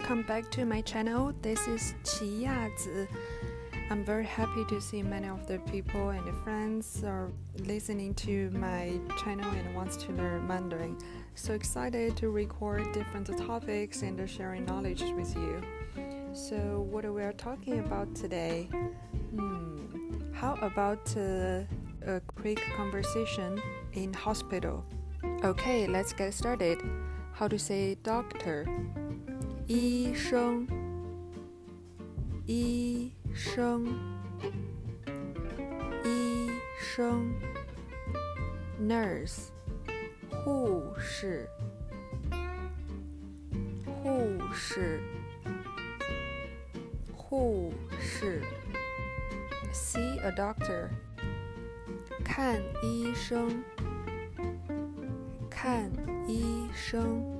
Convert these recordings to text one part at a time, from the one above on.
welcome back to my channel. This is Qi Yazi. I'm very happy to see many of the people and friends are listening to my channel and wants to learn Mandarin. So excited to record different topics and sharing knowledge with you. So what we are talking about today? Hmm, how about uh, a quick conversation in hospital? Okay, let's get started. How to say doctor? 医生，医生，医生，nurse，护士，护士，护士，see a doctor，看医生，看医生。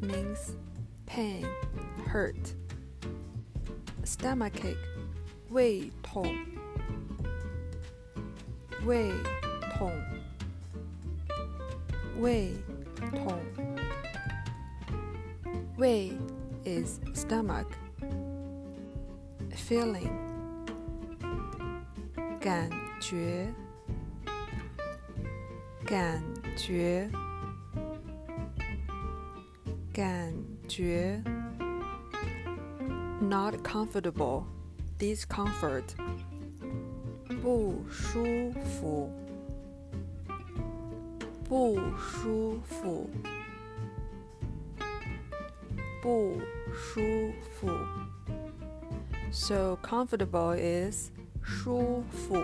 means pain, hurt. Stomachache, 胃痛，胃痛，胃痛。胃 is stomach. Feeling, 感觉，感觉。 感觉 not comfortable, discomfort 不舒服，不舒服，不舒服。So comfortable is 舒服，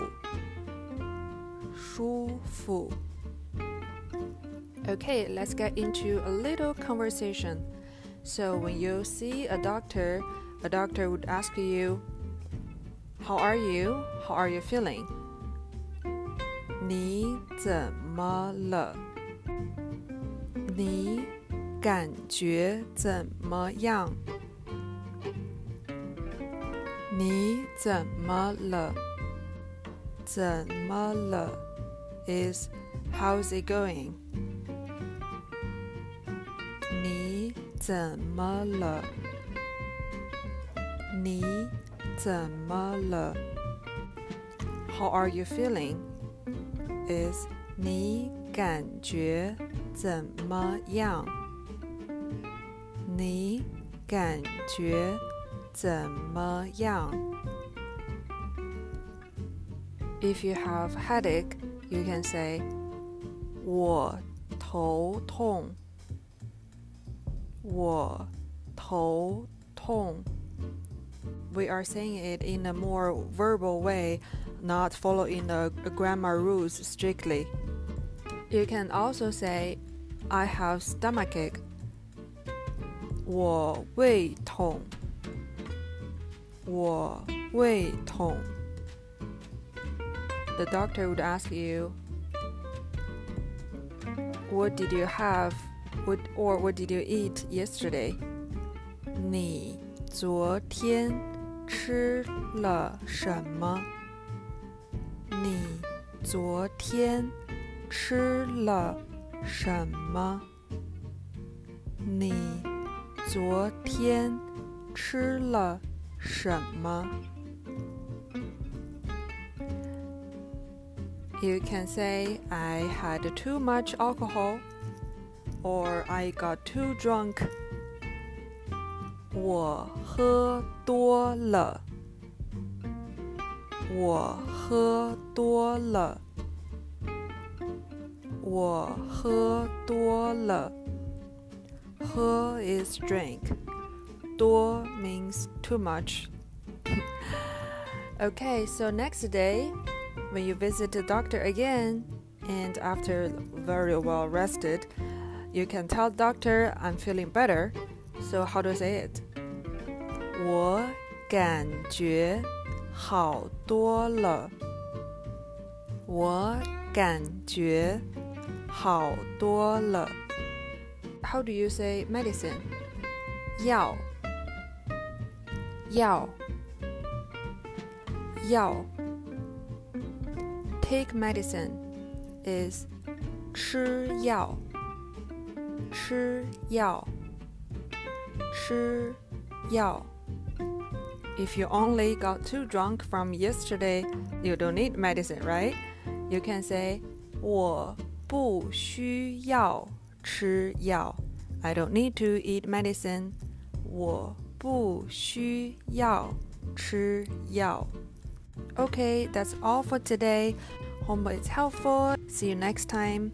舒服。 Okay, let's get into a little conversation. So, when you see a doctor, a doctor would ask you, How are you? How are you feeling? 你怎么了？你感觉怎么样？你怎么了？怎么了？is how's it going? 怎么了？你怎么了？How are you feeling? Is 你感觉怎么样？你感觉怎么样？If you have headache, you can say 我头痛。 我头痛。We are saying it in a more verbal way, not following the grammar rules strictly. You can also say, I have stomachache. 我胃痛。我胃痛。The doctor would ask you, What did you have? What or what did you eat yesterday? 你昨天吃了什么？你昨天吃了什么？你昨天吃了什么？You can say I had too much alcohol or I got too drunk. 我喝多了。我喝多了。我喝多了。喝 is drink. 多 means too much. okay, so next day, when you visit the doctor again, and after very well rested, you can tell doctor I'm feeling better. So how do I say it? 我感觉好多了。我感觉好多了。How do you say medicine? 药，药，药。Take medicine is 吃药， 吃药，吃药。If you only got too drunk from yesterday, you don't need medicine, right? You can say 我不需要吃药。I don't need to eat medicine. 我不需要吃药。Okay, that's all for today. Hope it's helpful. See you next time.